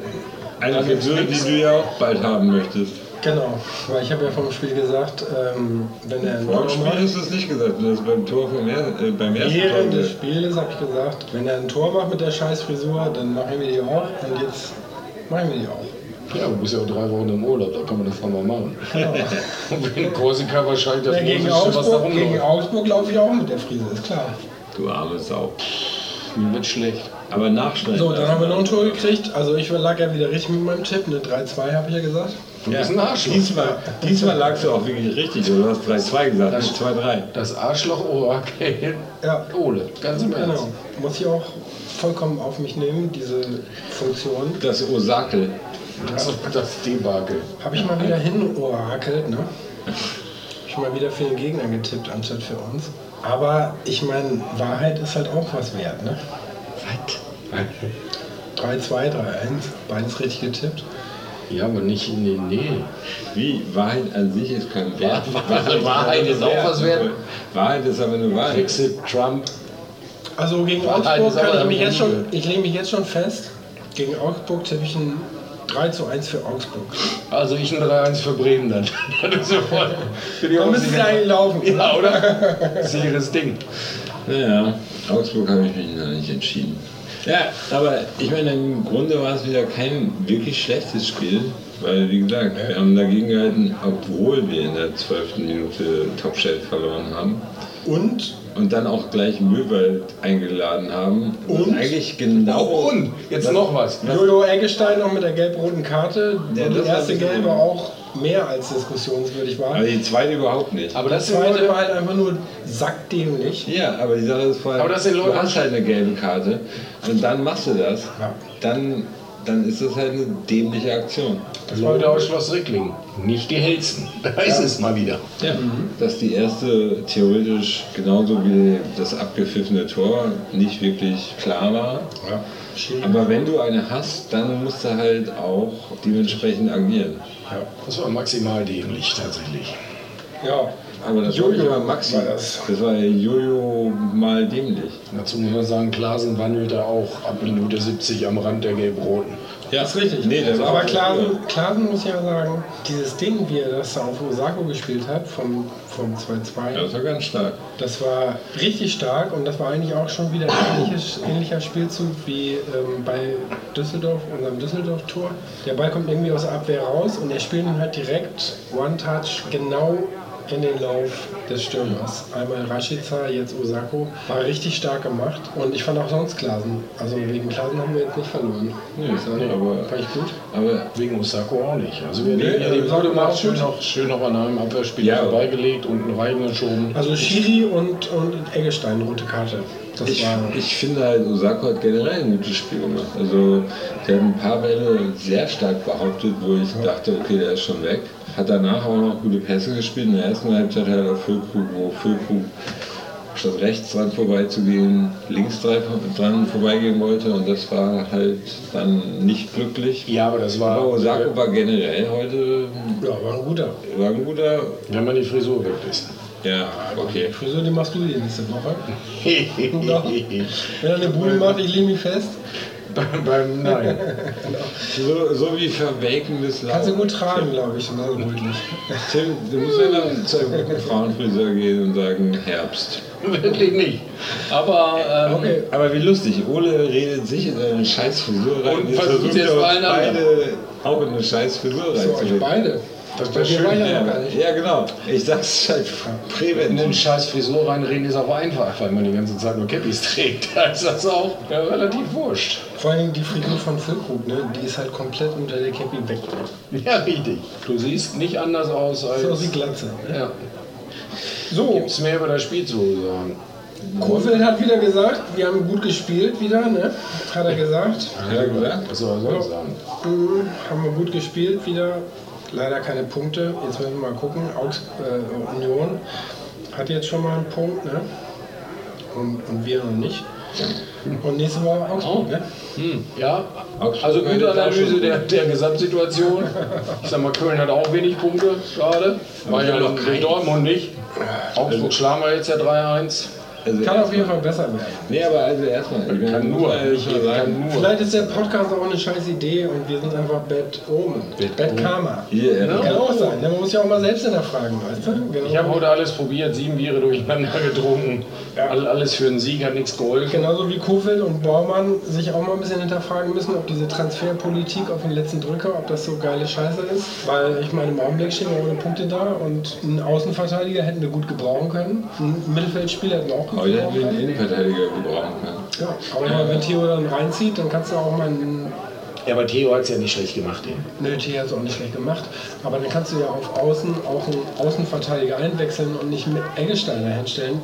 F: Eine Frisur, die du ja auch bald haben möchtest.
H: Genau, weil ich habe ja vom Spiel gesagt, ähm, wenn er ein
F: Vor
H: Tor
F: dem Spiel
H: macht,
F: hast du es nicht gesagt, du hast beim Tor vom er äh, beim ersten Tor
H: während des. Spiels habe ich gesagt, wenn er ein Tor macht mit der scheiß Frisur, dann machen wir die auch und jetzt machen wir die auch.
G: Ja, du bist ja auch drei Wochen im Urlaub, da kann man das dann mal machen. Und in Korsika wahrscheinlich das
H: Ja, gegen
G: Russische, was da
H: Augsburg, gegen
G: rumläuft.
H: Augsburg laufe ich auch mit der Frise, ist klar.
F: Du arme Sau.
G: Mir wird schlecht.
F: Aber nachschneiden.
H: So, dann haben wir noch ein Tor gekriegt. Also ich lag ja wieder richtig mit meinem Tipp, eine 3-2 habe ich ja gesagt.
G: Du bist ein Arschloch.
F: Diesmal, diesmal lagst du auch wirklich richtig. Du hast 3-2 gesagt, nicht 2-3.
G: Das Arschloch-Orakel.
H: Ja.
G: Ole, ganz im Ernst.
H: Genau. Muss ich auch vollkommen auf mich nehmen, diese Funktion.
F: Das Osakel.
G: Das, das Debakel.
H: Habe ich mal wieder hin orakelt, ne? Hab ich mal wieder für den Gegner getippt, anstatt für uns. Aber ich meine, Wahrheit ist halt auch was wert, ne? Was? 3-2, 3-1, beides richtig getippt.
G: Ja, aber nicht, nee, nee.
F: Wie? Wahrheit an sich ist kein Wert.
G: Wahrheit- Wahrheit ist auch was wert.
F: Wahrheit ist aber eine Wahrheit.
G: Brexit, Trump.
H: Also gegen
G: Wahrheit
H: Augsburg kann ich mich jetzt schon, ich lege mich jetzt schon fest, gegen Augsburg tippe ich ein 3 zu 1 für Augsburg.
G: Also ich ein 3-1 für Bremen dann. Das ist sofort. Bin ich
H: Da
G: auch
H: müsste es
G: sicher.
H: eigentlich laufen.
G: Ja, oder? Sicheres Ding.
F: Naja, Augsburg habe ich mich noch nicht entschieden. Ja, aber ich meine, im Grunde war es wieder kein wirklich schlechtes Spiel, weil, wie gesagt, wir haben dagegen gehalten, obwohl wir in der 12. Minute Top Chef verloren haben
H: Und
F: und dann auch gleich Möwald eingeladen haben.
H: Und?
F: eigentlich genau.
G: Und jetzt noch was.
H: Jojo Eggestein noch mit der gelb-roten Karte.
F: Ja,
H: die erste gelbe auch mehr als diskussionswürdig war.
F: Aber die zweite überhaupt nicht.
G: Aber
H: Das
G: sind
H: zweite war halt einfach nur sackdämlich.
F: Ja, aber die Sache ist vorher,
G: Aber das sind Leute-
F: du hast halt eine gelbe Karte und dann machst du das,
H: Ja.
F: dann, dann ist das halt eine dämliche Aktion.
G: Leute aus Schloss Rickling. Nicht die hellsten. Da ist es mal wieder.
F: Ja. Dass die erste theoretisch genauso wie das abgepfiffene Tor nicht wirklich klar war. Aber wenn du eine hast, dann musst du halt auch dementsprechend agieren.
G: Das war maximal dämlich tatsächlich.
H: Ja.
F: Aber das
H: Jojo
F: war Maxi.
H: war das.
F: Das war ja Jojo mal dämlich.
G: Dazu muss man sagen, Klaasen wandelte auch ab Minute 70 am Rand der Gelb-Roten.
F: Ja,
H: Das ist richtig.
F: Nee, das war
H: Aber Klasen, Klasen muss ja sagen, dieses Ding, wie er das da auf Osako gespielt hat, vom, vom 2-2,
F: Ja, das war ganz stark.
H: das war richtig stark und das war eigentlich auch schon wieder ein ähnliches, ähnlicher Spielzug wie ähm, bei Düsseldorf, unserem Düsseldorf-Tor. Der Ball kommt irgendwie aus der Abwehr raus und er spielt ihn halt direkt One-Touch genau in den Lauf des Stürmers. Einmal Rashica, jetzt Osako. War richtig stark gemacht. Und ich fand auch sonst Klasen. Also wegen Klasen haben wir jetzt nicht verloren.
G: Nee, nee, aber,
H: Fand ich gut.
G: aber wegen Osako auch nicht. Also wir
H: Nee,
G: nee,
H: also
G: die
H: Osako
G: Bude
H: war
G: macht
H: auch
G: schön noch, schön noch an einem Abwehrspiel
F: Ja.
G: vorbeigelegt, unten reingeschoben.
H: Also Schiri und, und Eggestein, rote Karte. Das
F: Ich, ich finde halt, Osako hat generell ein gutes Spiel gemacht. Also, der hat ein paar Bälle sehr stark behauptet, wo ich dachte, okay, der ist schon weg. Hat danach auch noch gute Pässe gespielt. In der ersten Halbzeit halt auf Füllkrug, wo Füllkrug statt rechts dran vorbeizugehen, links dran vorbeigehen wollte. Und das war halt dann nicht glücklich.
G: Ja, aber das war,
F: Aber Osako war generell heute
H: Ja, war ein guter.
F: war ein guter.
G: wenn man die Frisur weg ist.
F: Ja, okay.
H: Frisur, die machst du die nächste Woche. Wenn er eine Bude macht, ich lege mich fest.
G: beim, beim Nein.
F: So, so wie verwelkendes Laub.
H: Kannst du gut tragen, glaube ich, rötlich.
F: Tim, du musst ja dann zu einem Frauenfriseur gehen und sagen Herbst.
G: Wirklich nicht. Aber ähm,
H: Okay.
F: Aber wie lustig, Ole redet sich in eine scheiß Frisur rein.
G: Und versucht jetzt anderen.
F: beide auch in eine scheiß Frisur
H: So, euch
F: reinzureden.
H: beide.
G: Das
H: war
G: schön.
H: ja
F: Ja,
H: noch gar nicht.
F: ja, genau. Ich sag's halt
G: In den
F: präventiv.
G: scheiß Frisur reinreden ist aber einfach, weil man die ganze Zeit nur Cappies trägt. Da ist das auch ja, relativ wurscht.
H: Vor allem die Frisur von Füllkrug, ne? die ist halt komplett unter der Cappy weg.
G: Ja, richtig. Du siehst nicht anders aus als.
H: So wie Glatze. Ne?
G: ja.
H: So,
G: Gibt's mehr über das Spiel zu sagen?
H: Kofeld hat wieder gesagt, wir haben gut gespielt wieder, ne? hat er gesagt.
F: Hat er gesagt?
G: Was soll er sonst sagen?
H: Mhm, haben wir gut gespielt wieder. Leider keine Punkte. Jetzt müssen wir mal gucken. Augs äh, Union hat jetzt schon mal einen Punkt, ne? Und, und wir noch nicht. Und nächste Woche Augsburg, ne?
G: Hm, ja,
F: Augsburg
G: also gute Analyse der, der Gesamtsituation. Ich sag mal, Köln hat auch wenig Punkte gerade. War ja
F: noch.
G: Dortmund nicht. Augsburg schlagen wir jetzt ja 3-1.
F: Also,
H: Kann auf jeden Fall besser werden.
F: nee, aber also erstmal. ich
G: Kann nur,
F: schon
G: jeder
F: sagen,
G: kann nur.
H: Vielleicht ist der Podcast auch eine scheiß Idee und wir sind einfach Bad Omen. Bad, Karma.
F: Hier, er-
H: Kann auch sein. ne? Man muss ja auch mal selbst hinterfragen, weißt du? Genau.
G: Ich habe heute alles probiert, sieben Biere durcheinander getrunken. All, alles für einen Sieg hat nichts geholfen.
H: Genauso wie Kofeld und Bormann sich auch mal ein bisschen hinterfragen müssen, ob diese Transferpolitik auf den letzten Drücker, ob das so geile Scheiße ist. Weil ich meine, im Augenblick stehen wir ohne Punkte da und einen Außenverteidiger hätten wir gut gebrauchen können. Ein Mittelfeldspieler hätten wir auch gebrauchen
F: hätten wir einen. Innenverteidiger gebrauchen können.
H: Ja, aber ich meine, wenn Theo dann reinzieht, dann kannst du auch mal einen.
G: Ja, aber Theo hat es ja nicht schlecht gemacht. Eben.
H: Nö, Theo hat es auch nicht schlecht gemacht. Aber dann kannst du ja auf Außen auch einen Außenverteidiger einwechseln und nicht mit Eggestein hinstellen.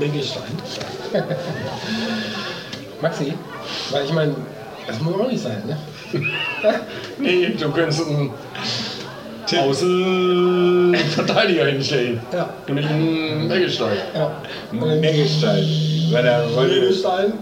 H: Eggestein. Maxi, weil ich meine, das muss auch nicht sein, ne?
G: Nee, du könntest einen Außenverteidiger hinstellen.
H: Ja.
G: Und nicht einen Eggestein.
H: Ja.
F: Meggestein. Weil er wollte
H: geil.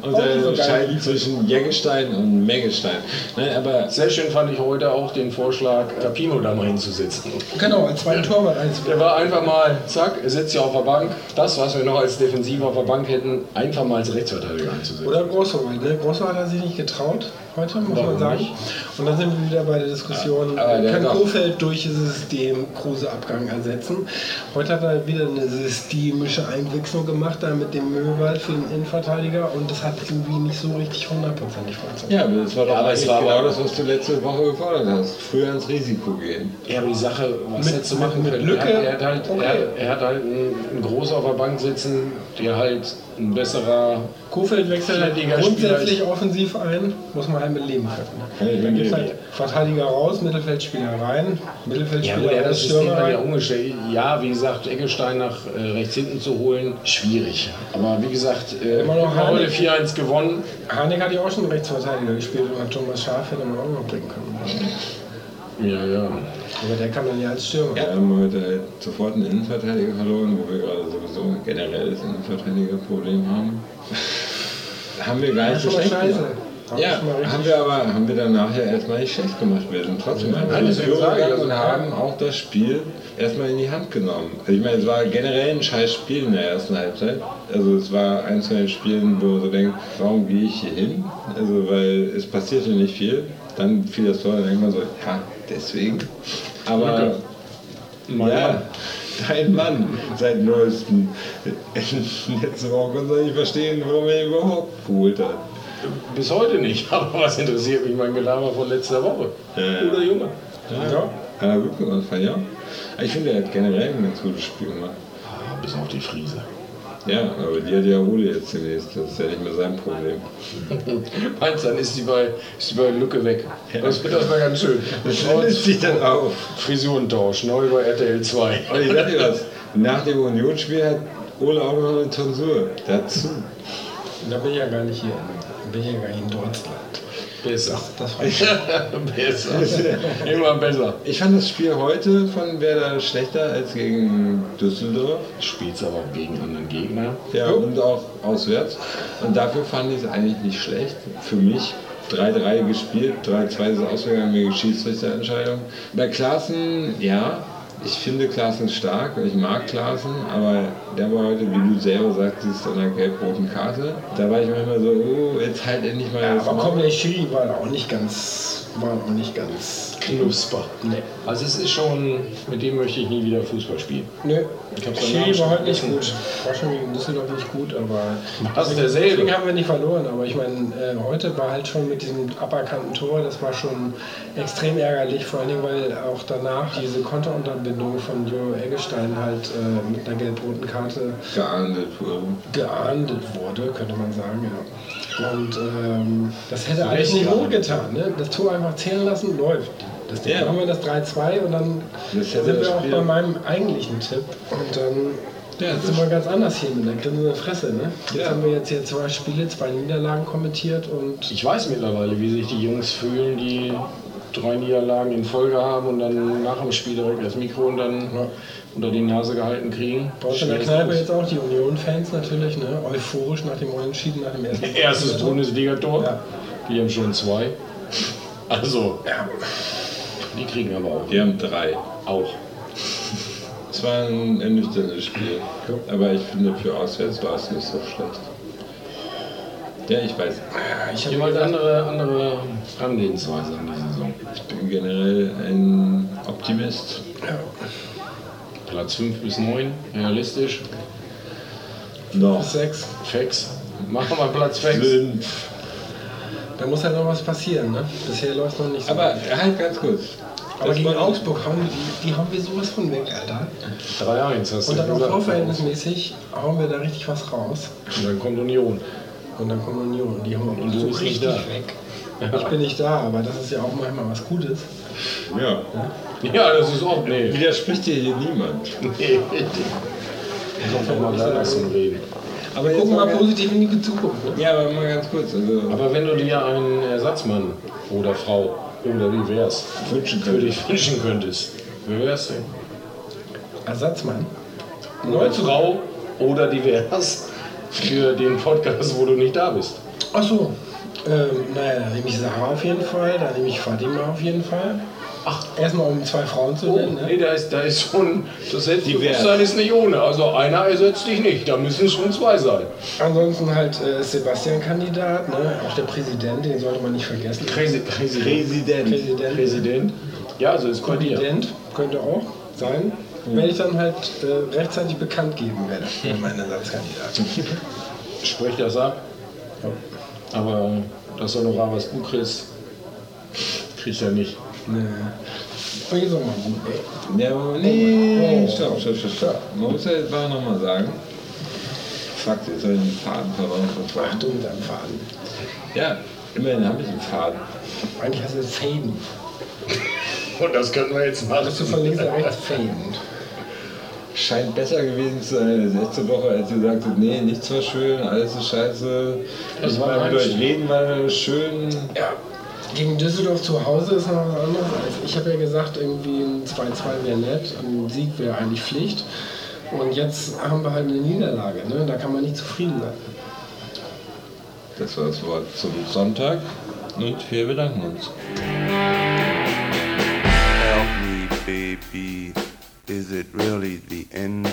F: unterscheiden zwischen Jägerstein und Meggestein. Nein, aber
G: Sehr schön fand ich heute auch den Vorschlag, Capino da mal hinzusetzen.
H: Genau, als zweiten Torwart
G: Der
H: einzuwählen.
G: war einfach mal, zack, er sitzt ja auf der Bank. Das, was wir noch als Defensiv auf der Bank hätten, einfach mal als Rechtsverteidiger einzusetzen.
H: Oder Großwald, ne? Großwald hat sich nicht getraut heute, muss
G: Warum
H: man sagen.
G: nicht?
H: Und dann sind wir wieder bei der Diskussion,
F: Ja,
H: kann Kofeld durch dieses System Kruse-Abgang ersetzen. Heute hat er wieder eine systemische Einwechslung gemacht, da mit dem Möwald für den Innenverteidiger und das hat irgendwie nicht so richtig hundertprozentig funktioniert.
F: ja, aber das war doch
G: aber es war
F: genau das, was du letzte Woche gefordert hast. Früher ins Risiko gehen.
G: Ja, aber die Sache, was
H: Mit-
G: hättest du
H: mit-
G: machen
H: mit
G: können?
H: Lücke?
G: Er hat, er hat halt,
H: Okay.
G: er, er hat halt einen, einen Groß auf der Bank sitzen, der halt ein besserer. Ständiger
H: grundsätzlich offensiv ein, muss man halt mit leben können.
F: Kann ich
H: Da
F: mit
H: gibt es halt Verteidiger raus, Mittelfeldspieler rein,
G: Ja,
H: Mittelfeldspieler
G: gut, er hat
H: raus,
G: das System
H: Stürmer
G: dann ja
H: rein.
G: umgestellt. Ja, wie gesagt, Eggestein nach äh, rechts hinten zu holen, schwierig. Aber wie gesagt, äh,
H: Immer noch
G: wir haben heute
H: Harnik.
G: 4-1 gewonnen.
H: Hanek hat ja auch schon Rechtsverteidiger gespielt und Thomas Schaf hätte man auch noch bringen können.
G: Ja, ja.
H: Aber der kann dann ja als Stürmer.
F: Wir haben heute halt sofort einen Innenverteidiger verloren, wo wir gerade sowieso ein generelles Innenverteidigerproblem haben. haben wir gar
H: Ja,
F: nicht so schlecht
H: scheiße.
F: gemacht.
H: Wir
F: Ja, haben wir aber haben wir dann nachher erstmal nicht schlecht gemacht. Wir sind trotzdem
G: sage ich,
F: gegangen und
G: also,
F: haben auch das Spiel erstmal in die Hand genommen. Also ich meine, es war generell ein scheiß Spiel in der ersten Halbzeit. Also es war eins von den Spielen, wo man so denkt, warum gehe ich hier hin? Also weil es passierte nicht viel. Dann fiel das Tor, dann denkt man so, ja, deswegen. Aber ja, dein Mann seit neuestem. Letzte Woche konnte er nicht verstehen, warum er ihn überhaupt geholt hat.
G: Bis heute nicht. Aber was interessiert mich mein Gelaber von letzter Woche?
F: Ja, ja.
G: Guter Junge.
F: Ja, Hat er gut gemacht, ich auch. Ich finde, er hat generell ein ganz gutes Spiel gemacht.
G: Ah, bis auf die Friese.
F: Ja, aber die hat ja Ole jetzt demnächst. Das ist ja nicht mehr sein Problem.
G: Meinst du, dann ist die bei, ist die bei Lücke weg. Das wird das mal ganz schön.
F: Das löst sich dann auf.
G: Frisurentausch, neu bei RTL 2.
F: Und ich sag dir was, nach dem Unionsspiel hat Ole auch noch eine Tonsur dazu.
H: Da bin ich ja gar nicht hier. Da bin ich ja gar nicht in Deutschland.
G: Besser.
H: Das war
G: besser. Immer besser.
F: Ich fand das Spiel heute von Werder schlechter als gegen Düsseldorf.
G: Spielst aber auch gegen anderen Gegner.
F: Ja, und auch auswärts. Und dafür fand ich es eigentlich nicht schlecht. Für mich 3-3 gespielt, 3-2 ist ausgegangen wegen Schiedsrichterentscheidung. Bei Klaassen, ja, ich finde Klaassen stark, ich mag Klaassen, aber der war heute, wie du selber sagtest, an der gelb-roten Karte. Da war ich manchmal so, oh, jetzt halt endlich mal
H: Ja, aber
F: Maul.
H: komm, der Schiri war auch nicht ganz, war auch nicht ganz
G: Knusper.
H: Nee.
G: Also es ist schon, mit dem möchte ich nie wieder Fußball spielen.
H: Nö,
G: Ich am
H: Schiri war heute nicht
G: vergessen.
H: gut. War schon gegen Düsseldorf nicht gut, aber.
G: Das ist derselbe.
H: Deswegen haben wir nicht verloren, aber ich meine, äh, heute war halt schon mit diesem aberkannten Tor, das war schon extrem ärgerlich, vor allen Dingen, weil auch danach diese Konterunterbindung von Jo Eggestein halt äh, mit einer gelb-roten Karte
F: geahndet wurde.
H: geahndet wurde, könnte man sagen, ja. Und ähm, das hätte eigentlich nicht gut getan. Ne? Das Tor einfach zählen lassen, läuft. Das Ding
F: Ja.
H: haben wir das 3-2 und dann sind wir auch
F: Spiel-
H: bei meinem eigentlichen Tipp. Und dann
F: Ja,
H: sind
F: das-
H: wir ganz anders hier mit der grinsenden Fresse. Ne? Jetzt
F: Ja.
H: haben wir jetzt hier zwei Spiele, zwei Niederlagen kommentiert und
G: Ich weiß mittlerweile, wie sich die Jungs fühlen, die drei Niederlagen in Folge haben und dann nach dem Spiel direkt das Mikro und dann
H: Ja.
G: unter die Nase gehalten kriegen.
H: bei uns in der Kneipe jetzt auch die Union-Fans natürlich, ne? euphorisch nach dem Unentschieden, nach dem ersten
G: Erstes Bundesligator.
H: Ja.
G: Die haben schon zwei. Also,
H: Ja.
G: die kriegen aber auch.
F: Wir haben drei.
G: Auch.
F: Es war ein ernüchterndes Spiel. Aber ich finde, für auswärts war es nicht so schlecht. Ja, ich weiß.
H: Ich habe
G: halt andere, andere Herangehensweise an die Saison.
F: Ich bin generell ein Optimist.
G: Platz 5 bis 9, realistisch.
F: Noch.
H: sechs.
G: Fex. Machen wir Platz 6.
F: Fünf.
H: Da muss halt noch was passieren. Ne? Bisher läuft noch nicht so.
F: Aber halt ganz kurz.
H: Aber
F: Das
H: gegen Augsburg hauen die, die hauen wir sowas von weg, Alter.
G: 3-1 hast du
H: Und dann auch
G: gesagt.
H: torverhältnismäßig hauen wir da richtig was raus.
G: Und dann kommt Union.
H: Und dann kommt Union und die hauen
G: Und du
H: so richtig
G: da.
H: weg. Ich bin nicht da, aber das ist ja auch manchmal was Gutes.
F: Ja.
G: Ja, das ist auch. Nee.
F: Widerspricht dir hier niemand.
G: Nee. Kommt doch mal da zum Reden.
F: Aber
H: Gucken wir
F: mal
H: mal positiv in die Zukunft. Ne?
F: ja, aber mal ganz kurz. Also,
G: Aber wenn du dir einen Ersatzmann oder Frau oder wie wär's
F: wünschen
G: für dich wünschen könntest, wer wär's denn?
H: Ersatzmann.
G: Eine Frau oder divers für den Podcast, wo du nicht da bist.
H: Achso. Ähm, naja, da nehme ich Sarah auf jeden Fall, da nehme ich Fatima auf jeden Fall.
G: Ach.
H: Erstmal um zwei Frauen zu
G: Oh,
H: nennen. Ne?
G: nee, da ist, da ist schon, das Selbstbewusstsein ist nicht ohne. Also einer ersetzt dich nicht, da müssen es schon zwei sein.
H: Ansonsten halt äh, Sebastian-Kandidat, ne? auch der Präsident, den sollte man nicht vergessen.
G: Präsi Präsident.
F: Präsident.
H: Präsident.
G: Präsident. Ja, also ist dir.
H: Präsident könnte auch sein. Werde ich dann halt äh, rechtzeitig bekannt geben werde, für meinen Ersatzkandidaten.
G: Sprech das ab. Aber das Honorar, was du kriegst, kriegst ja nicht.
H: Ne. Und jetzt auch mal ey.
F: Ja, aber nee, stopp, stopp, stopp, stopp. Man muss ja jetzt mal nochmal sagen. Fuck, jetzt habe ich einen Faden verloren.
H: Achtung mit deinem Faden.
F: Ja, immerhin habe ich einen Faden.
H: Eigentlich hast du Faden.
G: Und das können wir jetzt machen.
H: Hast du von links nach rechts Faden.
F: Scheint besser gewesen zu sein als letzte Woche, als ihr sagtet, nee, nichts war schön, alles ist scheiße.
G: Das
F: Ich
G: war
F: mit euch reden war schön.
H: Ja. Gegen Düsseldorf zu Hause ist noch was anderes. Ich habe ja gesagt, irgendwie ein 2-2 wäre nett, ein Sieg wäre eigentlich Pflicht. Und jetzt haben wir halt eine Niederlage. Ne? Da kann man nicht zufrieden sein.
F: Das war das Wort zum Sonntag und wir bedanken uns.
I: Help me, baby. Is it really the end